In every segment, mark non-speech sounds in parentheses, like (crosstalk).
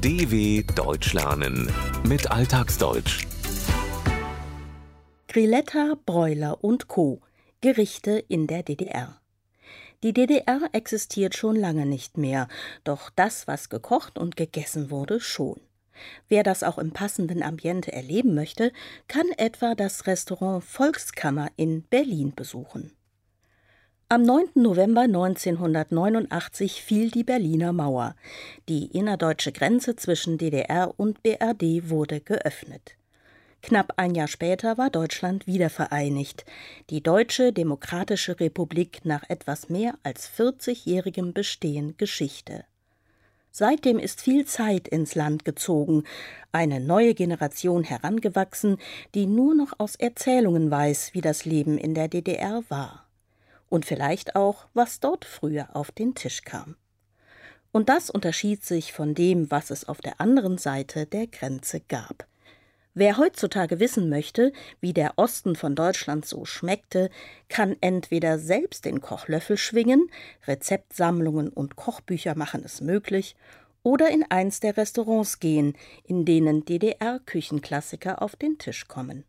DW Deutsch lernen mit Alltagsdeutsch. Grilletta, Bräuler und Co. Gerichte in der DDR. Die DDR existiert schon lange nicht mehr, doch das, was gekocht und gegessen wurde, schon. Wer das auch im passenden Ambiente erleben möchte, kann etwa das Restaurant Volkskammer in Berlin besuchen. Am 9. November 1989 fiel die Berliner Mauer. Die innerdeutsche Grenze zwischen DDR und BRD wurde geöffnet. Knapp ein Jahr später war Deutschland wiedervereinigt. Die Deutsche Demokratische Republik nach etwas mehr als 40-jährigem Bestehen Geschichte. Seitdem ist viel Zeit ins Land gezogen, eine neue Generation herangewachsen, die nur noch aus Erzählungen weiß, wie das Leben in der DDR war und vielleicht auch, was dort früher auf den Tisch kam. Und das unterschied sich von dem, was es auf der anderen Seite der Grenze gab. Wer heutzutage wissen möchte, wie der Osten von Deutschland so schmeckte, kann entweder selbst den Kochlöffel schwingen, Rezeptsammlungen und Kochbücher machen es möglich, oder in eins der Restaurants gehen, in denen DDR-Küchenklassiker auf den Tisch kommen.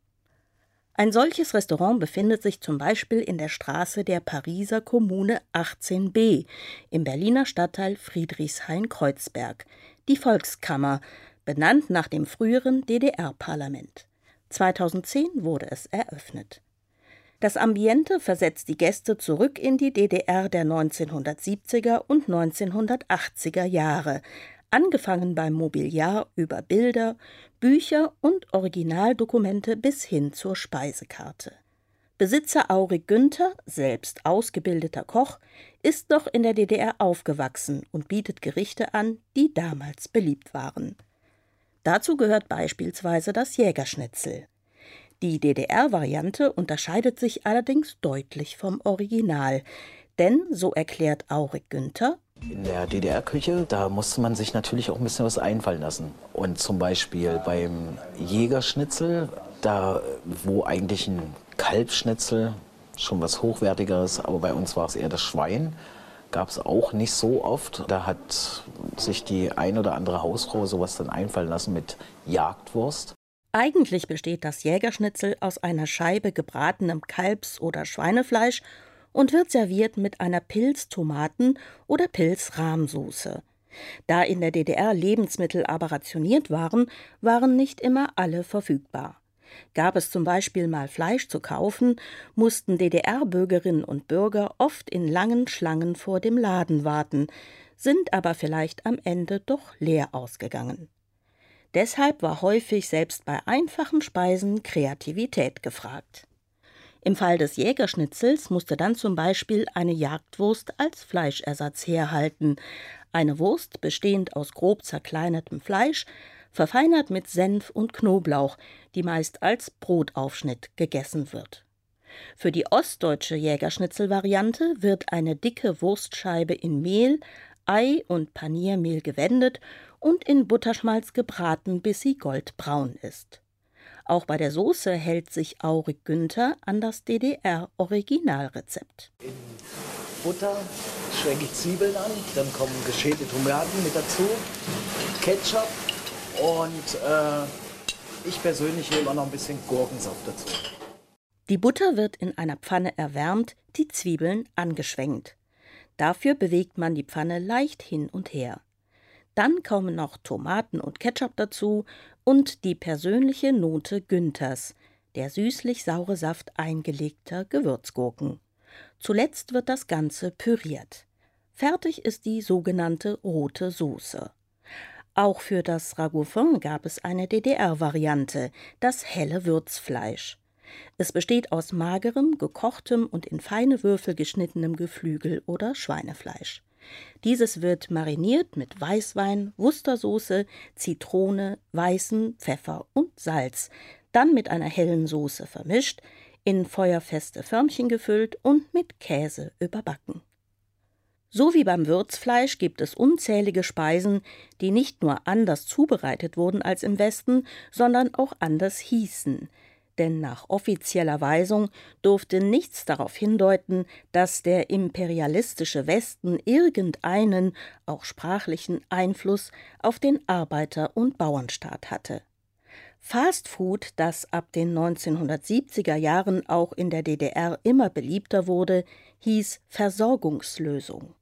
Ein solches Restaurant befindet sich zum Beispiel in der Straße der Pariser Kommune 18b im Berliner Stadtteil Friedrichshain-Kreuzberg, die Volkskammer, benannt nach dem früheren DDR-Parlament. 2010 wurde es eröffnet. Das Ambiente versetzt die Gäste zurück in die DDR der 1970er und 1980er Jahre, angefangen beim Mobiliar über Bilder, Bücher und Originaldokumente bis hin zur Speisekarte. Besitzer Aurik Günther, selbst ausgebildeter Koch, ist noch in der DDR aufgewachsen und bietet Gerichte an, die damals beliebt waren. Dazu gehört beispielsweise das Jägerschnitzel. Die DDR-Variante unterscheidet sich allerdings deutlich vom Original, denn, so erklärt Aurik Günther, in der DDR-Küche, da musste man sich natürlich auch ein bisschen was einfallen lassen. Und zum Beispiel beim Jägerschnitzel, da wo eigentlich ein Kalbschnitzel schon was Hochwertigeres, aber bei uns war es eher das Schwein, gab es auch nicht so oft. Da hat sich die ein oder andere Hausfrau sowas dann einfallen lassen mit Jagdwurst. Eigentlich besteht das Jägerschnitzel aus einer Scheibe gebratenem Kalbs- oder Schweinefleisch und wird serviert mit einer Pilz-Tomaten- oder Pilz-Rahmsoße. Da in der DDR Lebensmittel aber rationiert waren, waren nicht immer alle verfügbar. Gab es zum Beispiel mal Fleisch zu kaufen, mussten DDR-Bürgerinnen und Bürger oft in langen Schlangen vor dem Laden warten, sind aber vielleicht am Ende doch leer ausgegangen. Deshalb war häufig selbst bei einfachen Speisen Kreativität gefragt. Im Fall des Jägerschnitzels musste dann zum Beispiel eine Jagdwurst als Fleischersatz herhalten. Eine Wurst bestehend aus grob zerkleinertem Fleisch, verfeinert mit Senf und Knoblauch, die meist als Brotaufschnitt gegessen wird. Für die ostdeutsche Jägerschnitzelvariante wird eine dicke Wurstscheibe in Mehl, Ei und Paniermehl gewendet und in Butterschmalz gebraten, bis sie goldbraun ist. Auch bei der Soße hält sich Aurik Günther an das DDR-Originalrezept. In Butter schwenke ich Zwiebeln an, dann kommen geschälte Tomaten mit dazu, Ketchup und äh, ich persönlich nehme auch noch ein bisschen Gurkensaft dazu. Die Butter wird in einer Pfanne erwärmt, die Zwiebeln angeschwenkt. Dafür bewegt man die Pfanne leicht hin und her. Dann kommen noch Tomaten und Ketchup dazu und die persönliche Note Günthers, der süßlich-saure Saft eingelegter Gewürzgurken. Zuletzt wird das Ganze püriert. Fertig ist die sogenannte rote Soße. Auch für das Ragoufin gab es eine DDR-Variante, das helle Würzfleisch. Es besteht aus magerem, gekochtem und in feine Würfel geschnittenem Geflügel oder Schweinefleisch. Dieses wird mariniert mit Weißwein, Wustersoße, Zitrone, weißen Pfeffer und Salz, dann mit einer hellen Soße vermischt, in feuerfeste Förmchen gefüllt und mit Käse überbacken. So wie beim Würzfleisch gibt es unzählige Speisen, die nicht nur anders zubereitet wurden als im Westen, sondern auch anders hießen. Denn nach offizieller Weisung durfte nichts darauf hindeuten, dass der imperialistische Westen irgendeinen, auch sprachlichen Einfluss auf den Arbeiter- und Bauernstaat hatte. Fastfood, das ab den 1970er Jahren auch in der DDR immer beliebter wurde, hieß Versorgungslösung.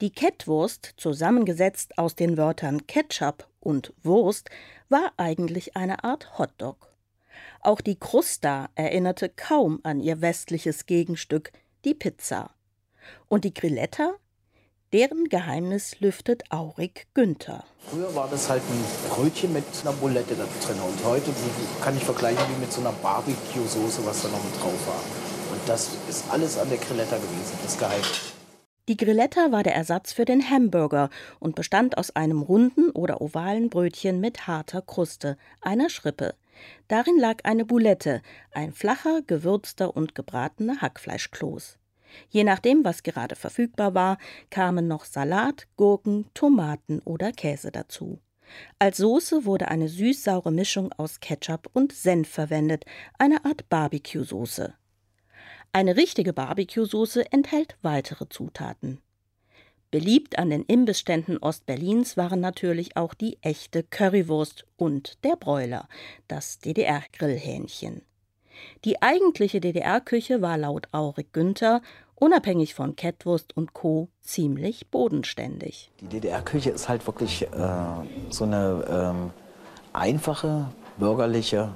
Die Kettwurst, zusammengesetzt aus den Wörtern Ketchup und Wurst, war eigentlich eine Art Hotdog. Auch die Krusta erinnerte kaum an ihr westliches Gegenstück, die Pizza. Und die Grilletta? Deren Geheimnis lüftet Aurik Günther. Früher war das halt ein Brötchen mit einer Bulette da drin. Und heute kann ich vergleichen wie mit so einer Barbecue-Soße, was da noch mit drauf war. Und das ist alles an der Grilletta gewesen, das Geheimnis. Die Grilletta war der Ersatz für den Hamburger und bestand aus einem runden oder ovalen Brötchen mit harter Kruste, einer Schrippe. Darin lag eine Boulette, ein flacher, gewürzter und gebratener Hackfleischkloß. Je nachdem, was gerade verfügbar war, kamen noch Salat, Gurken, Tomaten oder Käse dazu. Als Soße wurde eine süß-saure Mischung aus Ketchup und Senf verwendet, eine Art Barbecue-Soße. Eine richtige Barbecue-Soße enthält weitere Zutaten. Beliebt an den Imbissständen Ostberlins waren natürlich auch die echte Currywurst und der Bräuler, das DDR-Grillhähnchen. Die eigentliche DDR-Küche war laut Aurik Günther, unabhängig von Kettwurst und Co., ziemlich bodenständig. Die DDR-Küche ist halt wirklich äh, so eine ähm, einfache, bürgerliche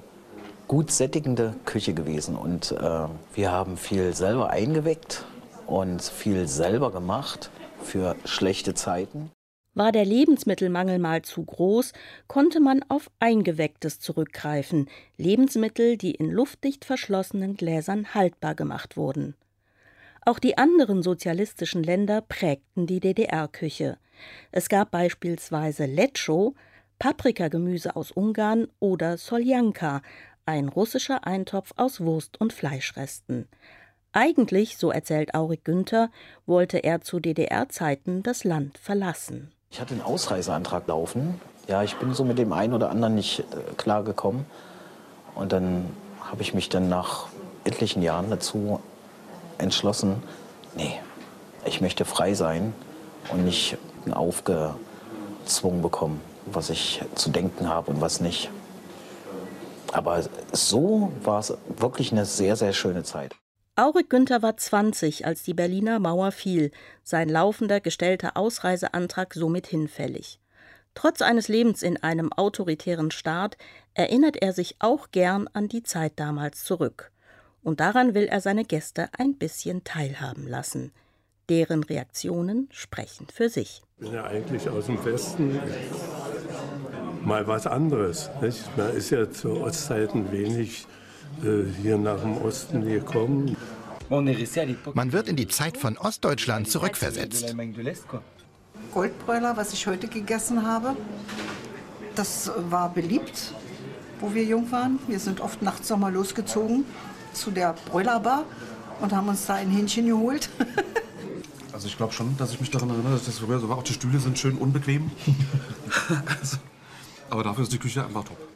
gut sättigende Küche gewesen. Und äh, wir haben viel selber eingeweckt und viel selber gemacht für schlechte Zeiten. War der Lebensmittelmangel mal zu groß, konnte man auf Eingewecktes zurückgreifen, Lebensmittel, die in luftdicht verschlossenen Gläsern haltbar gemacht wurden. Auch die anderen sozialistischen Länder prägten die DDR-Küche. Es gab beispielsweise Letscho, Paprikagemüse aus Ungarn oder Soljanka, ein russischer Eintopf aus Wurst und Fleischresten. Eigentlich, so erzählt Aurik Günther, wollte er zu DDR-Zeiten das Land verlassen. Ich hatte einen Ausreiseantrag laufen. Ja, ich bin so mit dem einen oder anderen nicht äh, klargekommen. Und dann habe ich mich dann nach etlichen Jahren dazu entschlossen, nee, ich möchte frei sein und nicht aufgezwungen bekommen, was ich zu denken habe und was nicht. Aber so war es wirklich eine sehr, sehr schöne Zeit. Aurik Günther war 20, als die Berliner Mauer fiel, sein laufender gestellter Ausreiseantrag somit hinfällig. Trotz eines Lebens in einem autoritären Staat erinnert er sich auch gern an die Zeit damals zurück. Und daran will er seine Gäste ein bisschen teilhaben lassen. Deren Reaktionen sprechen für sich. Ich bin ja eigentlich aus dem Westen mal was anderes. Nicht? Man ist ja zu Ostzeiten wenig hier nach dem Osten gekommen. Man wird in die Zeit von Ostdeutschland zurückversetzt. Goldbräuler, was ich heute gegessen habe, das war beliebt, wo wir jung waren. Wir sind oft nachts nochmal losgezogen zu der Bräulerbar und haben uns da ein Hähnchen geholt. (laughs) also ich glaube schon, dass ich mich daran erinnere, dass das früher so war. Auch die Stühle sind schön unbequem. (laughs) also aber dafür ist die Küche einfach top.